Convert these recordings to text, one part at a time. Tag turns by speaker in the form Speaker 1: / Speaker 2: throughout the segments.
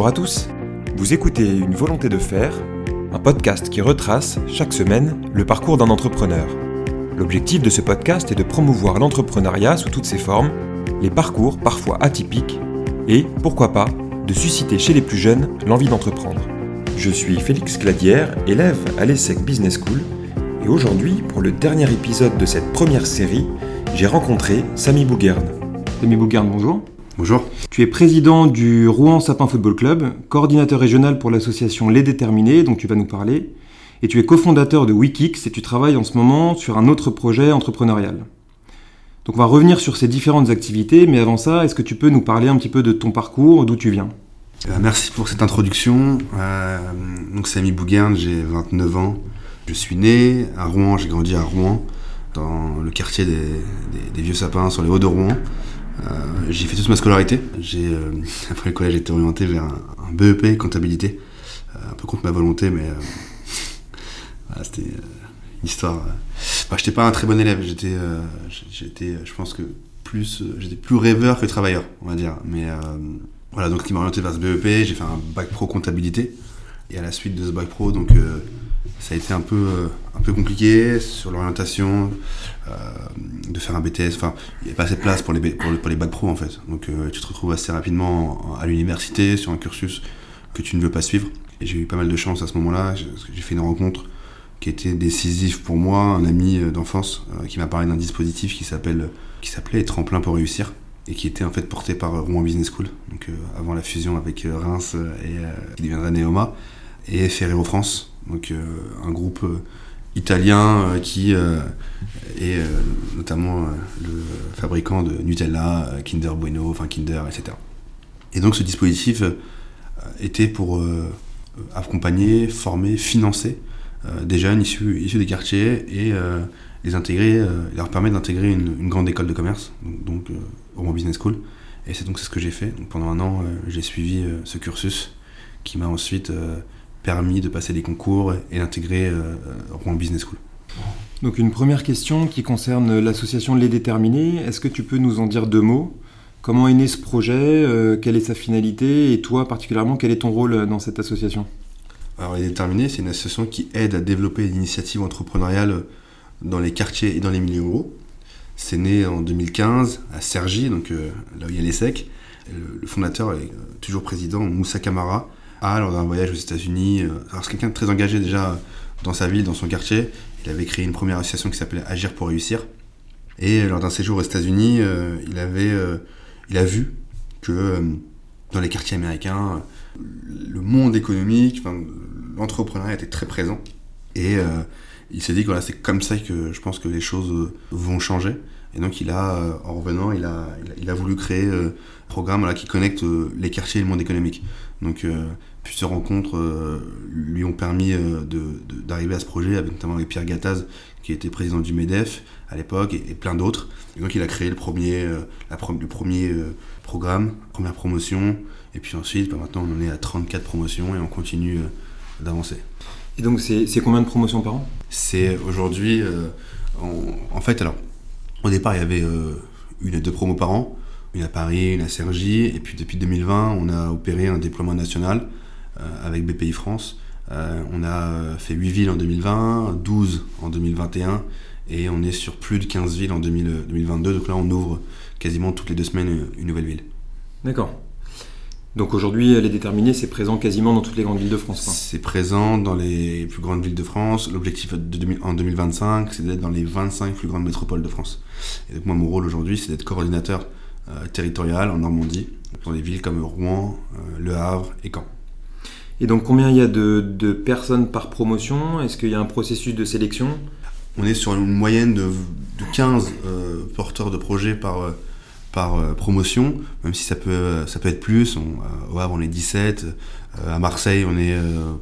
Speaker 1: Bonjour à tous. Vous écoutez Une volonté de faire, un podcast qui retrace chaque semaine le parcours d'un entrepreneur. L'objectif de ce podcast est de promouvoir l'entrepreneuriat sous toutes ses formes, les parcours parfois atypiques et, pourquoi pas, de susciter chez les plus jeunes l'envie d'entreprendre. Je suis Félix Gladière, élève à l'ESSEC Business School, et aujourd'hui, pour le dernier épisode de cette première série, j'ai rencontré Samy Bouguerne. Samy Bouguerne, bonjour.
Speaker 2: Bonjour.
Speaker 1: Tu es président du Rouen Sapin Football Club, coordinateur régional pour l'association Les Déterminés, dont tu vas nous parler, et tu es cofondateur de Wikix et tu travailles en ce moment sur un autre projet entrepreneurial. Donc on va revenir sur ces différentes activités, mais avant ça, est-ce que tu peux nous parler un petit peu de ton parcours, d'où tu viens?
Speaker 2: Euh, Merci pour cette introduction. Euh, donc Samy Bouguerne, j'ai 29 ans. Je suis né à Rouen, j'ai grandi à Rouen, dans le quartier des Vieux Sapins, sur les Hauts de Rouen. Euh, j'ai fait toute ma scolarité. Euh, après le collège, j'ai été orienté vers un, BEP comptabilité, euh, un peu contre ma volonté, mais c'était une histoire. Bah, j'étais pas un très bon élève. J'étais, j'étais, je pense que plus, j'étais plus rêveur que travailleur, on va dire. Mais voilà, donc qui m'a orienté vers ce BEP. J'ai fait un bac pro comptabilité. Et à la suite de ce bac pro, donc ça a été un peu, euh, un peu compliqué sur l'orientation, euh, de faire un BTS. Enfin, il n'y a pas assez de place pour les, pour, les bacs pro en fait. Donc euh, tu te retrouves assez rapidement à l'université sur un cursus que tu ne veux pas suivre. J'ai eu pas mal de chance à ce moment-là. J'ai fait une rencontre qui était décisive pour moi, un ami d'enfance qui m'a parlé d'un dispositif qui s'appelle qui s'appelait Tremplin pour réussir et qui était en fait porté par Rouen Business School, donc avant la fusion avec Reims et qui deviendrait Neoma et Ferrero France, donc euh, un groupe euh, italien euh, qui est notamment le fabricant de Nutella, Kinder Bueno, enfin Kinder, etc. Et donc ce dispositif était pour accompagner, former, financer des jeunes issus, des quartiers et les intégrer, leur permettre d'intégrer une, grande école de commerce, donc, au Business School. Et c'est donc ce que j'ai fait. Pendant un an, j'ai suivi ce cursus qui m'a ensuite permis de passer des concours et d'intégrer euh, Rouen Business School.
Speaker 1: Donc une première question qui concerne l'association Les Déterminés. Est-ce que tu peux nous en dire deux mots? Comment est né ce projet? Euh, Quelle est sa finalité? Et toi particulièrement, quel est ton rôle dans cette association?
Speaker 2: Alors Les Déterminés, c'est une association qui aide à développer l'initiative entrepreneuriale dans les quartiers et dans les milieux ruraux. C'est né en 2015 à Cergy, donc euh, là où il y a les secs. Le, fondateur est toujours président, Moussa Kamara, lors d'un voyage aux États-Unis. Euh, alors, c'est quelqu'un de très engagé déjà dans sa ville, dans son quartier. Il avait créé une première association qui s'appelait Agir pour réussir. Et lors d'un séjour aux États-Unis, euh, il, avait, euh, a vu que dans les quartiers américains, le monde économique, l'entrepreneuriat était très présent. Et il s'est dit que c'est comme ça que je pense que les choses vont changer. Et donc, il a, en revenant, il a, il a, voulu créer un programme qui connecte les quartiers et le monde économique. Donc, ces rencontres euh, lui ont permis euh, d'arriver à ce projet, avec notamment avec Pierre Gattaz, qui était président du MEDEF à l'époque, et, plein d'autres. Et donc il a créé le premier, euh, la le premier programme, première promotion, et puis ensuite, bah, maintenant on en est à 34 promotions et on continue d'avancer.
Speaker 1: Et donc c'est combien de promotions par an?
Speaker 2: C'est aujourd'hui, en, fait, alors, au départ il y avait une et deux promos par an, une à Paris, une à Cergy, et puis depuis 2020 on a opéré un déploiement national euh, avec BPI France. Euh, on a fait 8 villes en 2020, 12 en 2021 et on est sur plus de 15 villes en 2022. Donc là, on ouvre quasiment toutes les deux semaines une nouvelle ville.
Speaker 1: D'accord. Donc aujourd'hui, elle est déterminée, c'est présent quasiment dans toutes les grandes villes de France.
Speaker 2: C'est présent dans les plus grandes villes de France. L'objectif en 2025, c'est d'être dans les 25 plus grandes métropoles de France. Et donc moi, mon rôle aujourd'hui, c'est d'être coordinateur euh, territorial en Normandie, dans des villes comme Rouen, Le Havre et Caen.
Speaker 1: Et donc combien il y a de, personnes par promotion? Est-ce qu'il y a un processus de sélection?
Speaker 2: On est sur une moyenne de, 15 euh, porteurs de projets par, euh, par euh, promotion, même si ça peut, ça peut être plus. au Havre, on est 17. à Marseille, on est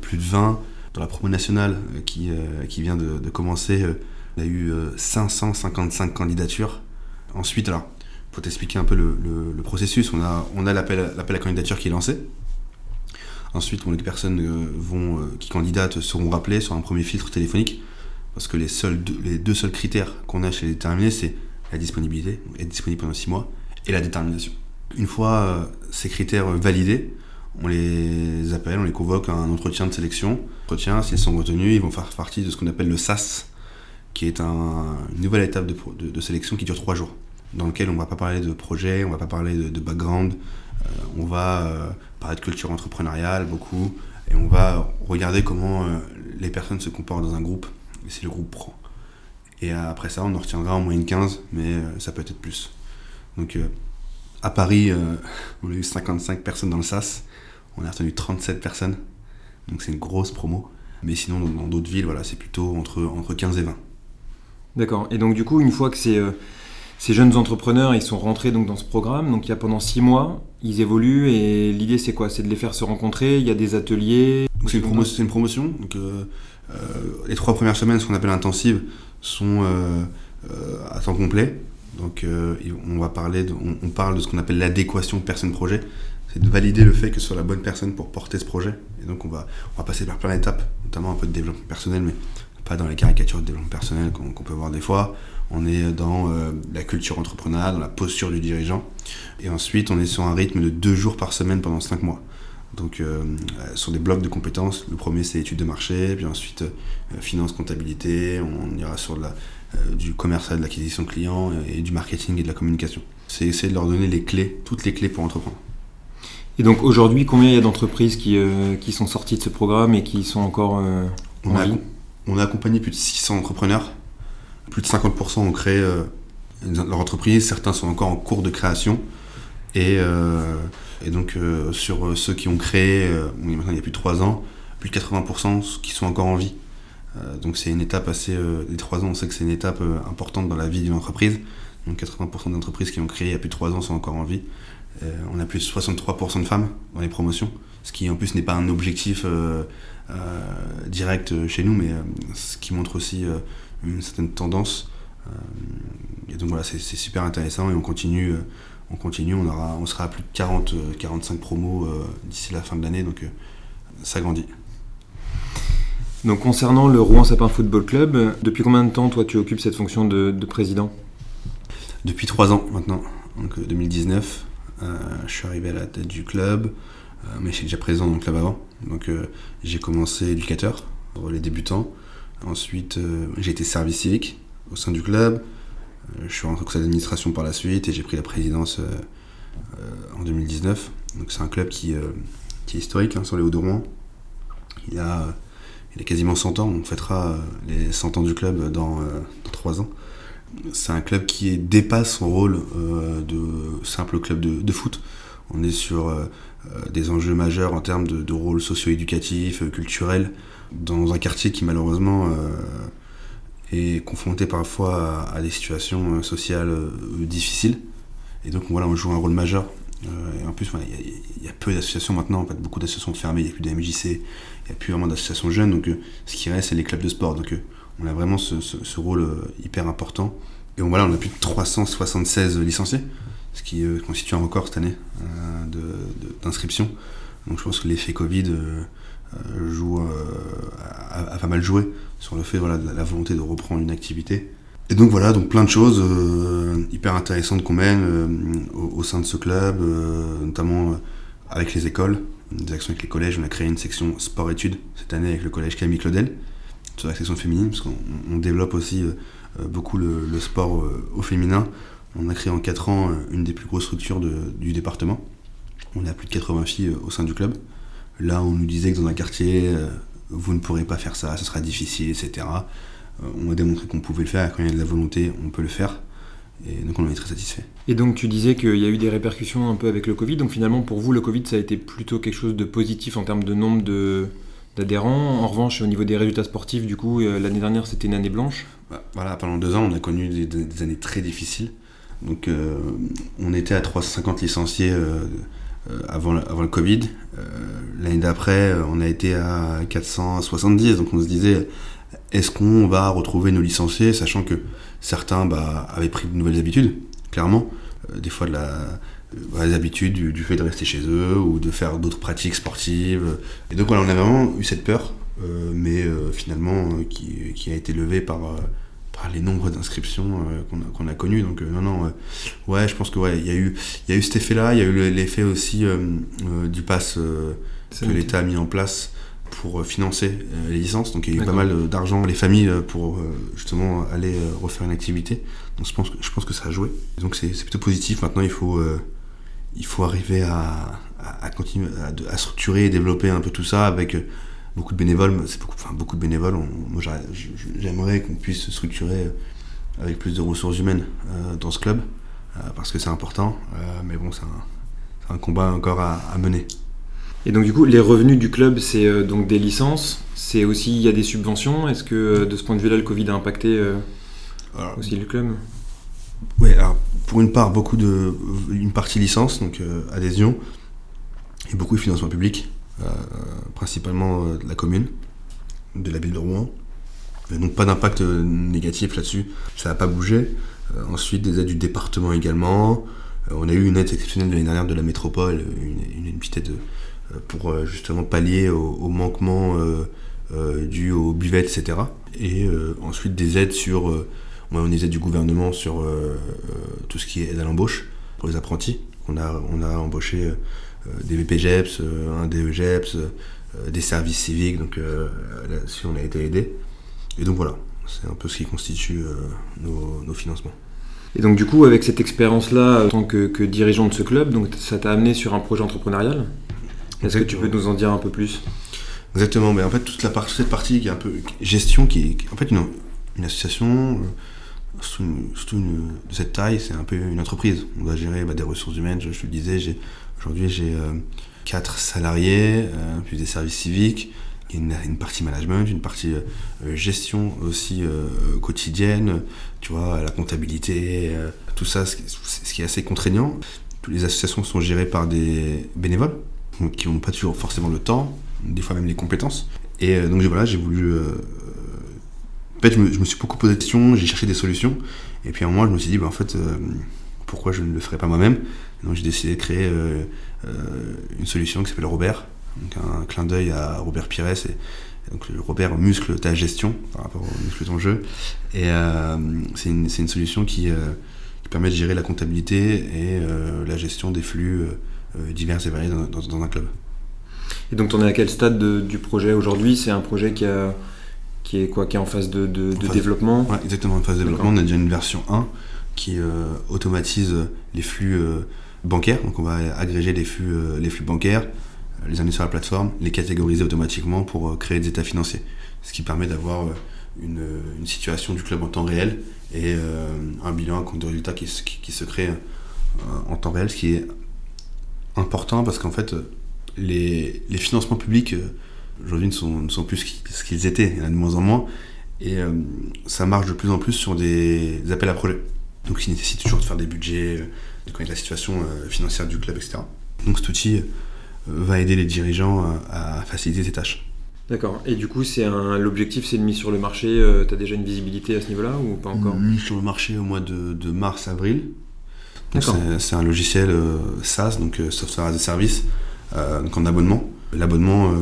Speaker 2: plus de 20. Dans la promo nationale qui, qui vient de, commencer, on a eu 555 candidatures. Ensuite, alors, pour t'expliquer un peu le, le, processus, on a, on a l'appel à candidature qui est lancé. Ensuite, les personnes euh, vont, euh, qui candidatent seront rappelées sur un premier filtre téléphonique, parce que les, seuls, les deux seuls critères qu'on a chez les déterminés, c'est la disponibilité, être disponible pendant six mois, et la détermination. Une fois euh, ces critères validés, on les appelle, on les convoque à un entretien de sélection. Entretien, s'ils sont retenus, ils vont faire partie de ce qu'on appelle le SAS, qui est un, une nouvelle étape de, sélection qui dure trois jours, dans lequel on ne va pas parler de projet, on ne va pas parler de, background, euh, on va euh, parler de culture entrepreneuriale beaucoup, et on va regarder comment les personnes se comportent dans un groupe, et si le groupe prend. Et après ça, on en retiendra en moyenne 15, mais ça peut être plus. Donc à Paris, on a eu 55 personnes dans le SAS, on a retenu 37 personnes, donc c'est une grosse promo. Mais sinon, dans d'autres villes, voilà, c'est plutôt entre, entre 15 et 20.
Speaker 1: D'accord. Et donc du coup, une fois que ces, ces jeunes entrepreneurs ils sont rentrés donc dans ce programme, donc il y a pendant six mois, ils évoluent et l'idée c'est quoi? C'est de les faire se rencontrer. Il y a des ateliers?
Speaker 2: C'est une, une, promotion. Donc euh, euh, les trois premières semaines, ce qu'on appelle intensives, sont euh, à temps complet. Donc on va parler, on, parle de ce qu'on appelle l'adéquation personne-projet. C'est de valider le fait que ce soit la bonne personne pour porter ce projet. Et donc on va, passer par plein d'étapes, notamment un peu de développement personnel, mais pas dans les caricatures de développement personnel qu'on peut voir des fois. On est dans euh, la culture entrepreneuriale, dans la posture du dirigeant. Et ensuite, on est sur un rythme de deux jours par semaine pendant cinq mois. Donc, euh, sur des blocs de compétences. Le premier, c'est études de marché, puis ensuite, euh, finance, comptabilité. On ira sur la, du commercial, de l'acquisition client et du marketing et de la communication. C'est essayer de leur donner les clés, toutes les clés pour entreprendre.
Speaker 1: Et donc, aujourd'hui, combien il y a d'entreprises qui, qui sont sorties de ce programme et qui sont encore
Speaker 2: on, a, on a accompagné plus de 600 entrepreneurs plus de 50% ont créé euh, leur entreprise, certains sont encore en cours de création. Et, euh, donc euh, sur ceux qui ont créé, il y a plus de 3 ans, plus de 80% qui sont encore en vie. donc c'est une étape assez... les 3 ans, on sait que c'est une étape importante dans la vie d'une entreprise. Donc 80% d'entreprises qui ont créé il y a plus de 3 ans sont encore en vie. on a plus de 63% de femmes dans les promotions, ce qui en plus n'est pas un objectif direct chez nous, mais ce qui montre aussi une certaine tendance. Euh, et donc voilà, c'est super intéressant et on continue, euh, on continue, on, aura, on sera à plus de 40, 45 euh, promos d'ici la fin de l'année, donc ça grandit.
Speaker 1: Donc concernant le Rouen Sapin Football Club, depuis combien de temps toi tu occupes cette fonction de, président?
Speaker 2: Depuis trois ans maintenant, donc 2019. je suis arrivé à la tête du club, mais je suis déjà présent dans le club avant. Donc j'ai commencé éducateur pour les débutants. Ensuite, euh, j'ai été service civique au sein du club. Euh, je suis rentré au conseil d'administration par la suite et j'ai pris la présidence euh, en 2019. Donc c'est un club qui, est historique hein, sur les Hauts-de-Rouen. Il a, il a quasiment 100 ans. On fêtera les 100 ans du club dans, dans 3 ans. C'est un club qui dépasse son rôle de simple club de, foot. On est sur des enjeux majeurs en termes de, de rôle socio-éducatif, culturel dans un quartier qui malheureusement euh, est confronté parfois à, des situations euh, sociales euh, difficiles. Et donc voilà, on joue un rôle majeur. et en plus, il y, a peu d'associations maintenant, en fait, beaucoup d'associations fermées, il n'y a plus de MJC, il n'y a plus vraiment d'associations jeunes, donc ce qui reste, c'est les clubs de sport. Donc on a vraiment ce, rôle hyper important. Et voilà, on a plus de 376 licenciés, ce qui constitue un record cette année d'inscription. donc je pense que l'effet Covid euh, joue, euh, a, pas mal joué sur le fait voilà, de la volonté de reprendre une activité. Et donc voilà, donc plein de choses euh, hyper intéressantes qu'on mène au, sein de ce club, notamment avec les écoles, des actions avec les collèges. On a créé une section sport-études cette année avec le collège Camille Claudel, sur la section féminine, parce qu'on développe aussi beaucoup le, sport au féminin. On a créé en 4 ans une des plus grosses structures du département. On a plus de 80 filles au sein du club. Là, on nous disait que dans un quartier, euh, vous ne pourrez pas faire ça, ce sera difficile, etc. Euh, on a démontré qu'on pouvait le faire, quand il y a de la volonté, on peut le faire. Et donc on en est très satisfait.
Speaker 1: Et donc tu disais qu'il y a eu des répercussions un peu avec le Covid. Donc finalement pour vous le Covid ça a été plutôt quelque chose de positif en termes de nombre d'adhérents. En revanche au niveau des résultats sportifs du coup euh, l'année dernière c'était une année blanche.
Speaker 2: Bah, voilà pendant deux ans on a connu des, années très difficiles. Donc on était à 350 licenciés euh, avant, le, avant le Covid. Euh, l'année d'après, euh, on a été à 470, donc on se disait, est-ce qu'on va retrouver nos licenciés, sachant que certains bah, avaient pris de nouvelles habitudes, clairement, des fois de des habitudes du, fait de rester chez eux ou de faire d'autres pratiques sportives. Et donc voilà, on a vraiment eu cette peur, mais finalement qui, a été levée par, par les nombres d'inscriptions qu'on a, a connus. Donc non, non, ouais, je pense que ouais, il y a eu, il y a eu cet effet-là. Il y a eu l'effet aussi du pass que l'État a mis en place pour financer les licences. Donc il y a eu pas mal d'argent les familles pour justement aller refaire une activité. Donc je pense que, je pense que ça a joué. Donc c'est plutôt positif. Maintenant il faut, il faut arriver à, à, continuer à, structurer et développer un peu tout ça avec beaucoup de bénévoles. C'est beaucoup, enfin, beaucoup de bénévoles. moi j'aimerais qu'on puisse structurer avec plus de ressources humaines euh, dans ce club euh, parce que c'est important. Euh, mais bon, c'est un, un, combat encore à, à mener.
Speaker 1: Et donc du coup, les revenus du club, c'est euh, donc des licences, c'est aussi il y a des subventions. Est-ce que euh, de ce point de vue-là, le Covid a impacté euh, aussi le club?
Speaker 2: Oui, alors pour une part, beaucoup de une partie licence, donc adhésion, et beaucoup de financement public, principalement de la commune, de la ville de Rouen. donc pas d'impact négatif là-dessus, ça n'a pas bougé. ensuite, des aides du département également. on a eu une aide exceptionnelle l'année dernière de la métropole, une, petite aide euh, pour euh, justement pallier au, manquement euh, dû aux buvettes, etc. Et ensuite des aides sur, on a des aides du gouvernement sur tout ce qui est aide à l'embauche pour les apprentis. On a, on a embauché des BPGEPS, un DEGEPS, des services civiques, donc là-dessus on a été aidé. Et donc voilà, c'est un peu ce qui constitue nos, financements.
Speaker 1: Et donc du coup, avec cette expérience-là, en tant que, que, dirigeant de ce club, donc ça t'a amené sur un projet entrepreneurial? Est-ce que tu peux nous en dire un peu plus?
Speaker 2: Exactement, mais en fait, toute la cette partie qui est un peu gestion, qui est, en fait une, une association, euh, surtout, de cette taille, c'est un peu une entreprise. On doit gérer bah, des ressources humaines, je, te le disais, aujourd'hui j'ai euh, salariés, euh, plus des services civiques, il y a une, partie management, une partie gestion aussi quotidienne, tu vois, la comptabilité, tout ça, ce qui est assez contraignant. Toutes les associations sont gérées par des bénévoles, qui n'ont pas toujours forcément le temps, des fois même les compétences. Et euh, donc voilà, j'ai voulu. Euh, en fait, je me, suis beaucoup posé des questions, j'ai cherché des solutions. Et puis à un moment, je me suis dit, bah, en fait, euh, pourquoi je ne le ferais pas moi-même? Donc j'ai décidé de créer une solution qui s'appelle Robert. Donc un clin d'œil à Robert Pires. Et, donc Robert muscle ta gestion par rapport au muscle ton jeu. Et c'est une, solution qui, permet de gérer la comptabilité et la gestion des flux euh, divers et variés dans, un club.
Speaker 1: Et donc, on est à quel stade du projet aujourd'hui? C'est un projet qui, a, qui, est quoi, qui est en phase de, développement
Speaker 2: Oui, Exactement, en phase de développement. On a déjà une version 1 qui euh, automatise les flux euh, bancaires. Donc, on va agréger les flux, les flux bancaires, les amener sur la plateforme, les catégoriser automatiquement pour créer des états financiers. Ce qui permet d'avoir une, une, situation du club en temps réel et un bilan, un compte de résultats qui, qui, qui se crée en temps réel, ce qui est important parce qu'en fait, les, les, financements publics euh, aujourd'hui ne sont, ne sont, plus ce qu'ils étaient, il y en a de moins en moins. Et euh, ça marche de plus en plus sur des, appels à projets. Donc, il nécessite toujours de faire des budgets, euh, de connaître la situation financière du club, etc. Donc, cet outil va aider les dirigeants à faciliter ces tâches.
Speaker 1: D'accord. Et du coup, c'est l'objectif, c'est de mise sur le marché. tu as déjà une visibilité à ce niveau-là ou pas encore?
Speaker 2: Mise sur le marché au mois de, de mars-avril. C'est un logiciel euh, SaaS, donc euh, Software as a Service, euh, donc en abonnement. L'abonnement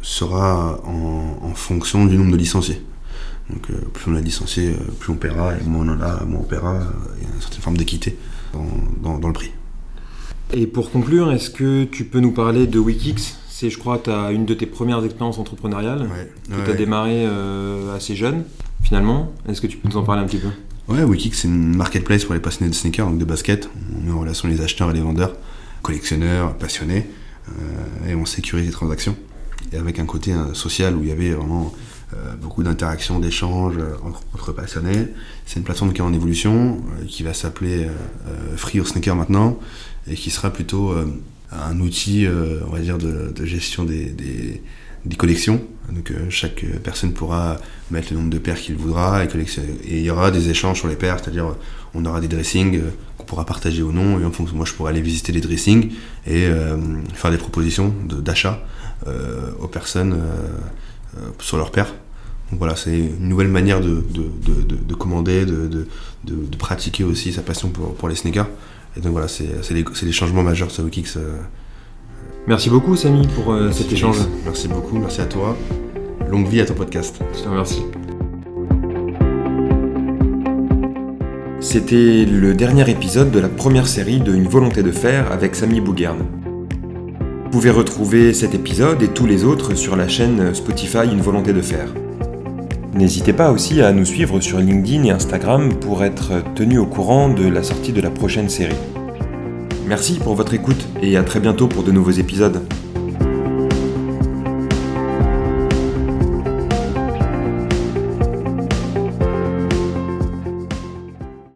Speaker 2: sera en, fonction du nombre de licenciés. Donc plus on a de licenciés, plus on paiera, et moins on en a, moins on paiera. Il y a une certaine forme d'équité dans, le prix.
Speaker 1: Et pour conclure, est-ce que tu peux nous parler de Wikix? C'est, je crois, as une de tes premières expériences entrepreneuriales, que tu as démarré assez jeune, finalement. Est-ce que tu peux nous en parler un petit peu?
Speaker 2: Ouais, Wikix, c'est une marketplace pour les passionnés de sneakers, donc de basket. On met en relation les acheteurs et les vendeurs, collectionneurs, passionnés, euh, et on sécurise les transactions. Et avec un côté euh, social où il y avait vraiment euh, beaucoup d'interactions, d'échanges entre, passionnés. C'est une plateforme qui est en évolution, qui va s'appeler Free or Sneaker maintenant, et qui sera plutôt un outil, on va dire, de, gestion des collections. Donc euh, chaque personne pourra mettre le nombre de paires qu'il voudra et il y aura des échanges sur les paires, c'est-à-dire euh, on aura des dressings euh, qu'on pourra partager ou non. Et en fonction, moi je pourrais aller visiter les dressings et faire des propositions d'achat aux personnes sur leurs paires. Donc voilà, c'est une nouvelle manière de, de, de, commander, de, pratiquer aussi sa passion pour, les sneakers. Et donc voilà, c'est des, changements majeurs sur Wikix
Speaker 1: Merci beaucoup Samy pour euh, cet échange.
Speaker 2: Merci beaucoup, merci à toi. Longue vie à ton podcast.
Speaker 1: Je te remercie. c'était le dernier épisode de la première série de Une volonté de faire avec Samy Bouguerne. Vous pouvez retrouver cet épisode et tous les autres sur la chaîne Spotify Une volonté de faire. N'hésitez pas aussi à nous suivre sur LinkedIn et Instagram pour être tenu au courant de la sortie de la prochaine série. Merci pour votre écoute et à très bientôt pour de nouveaux épisodes.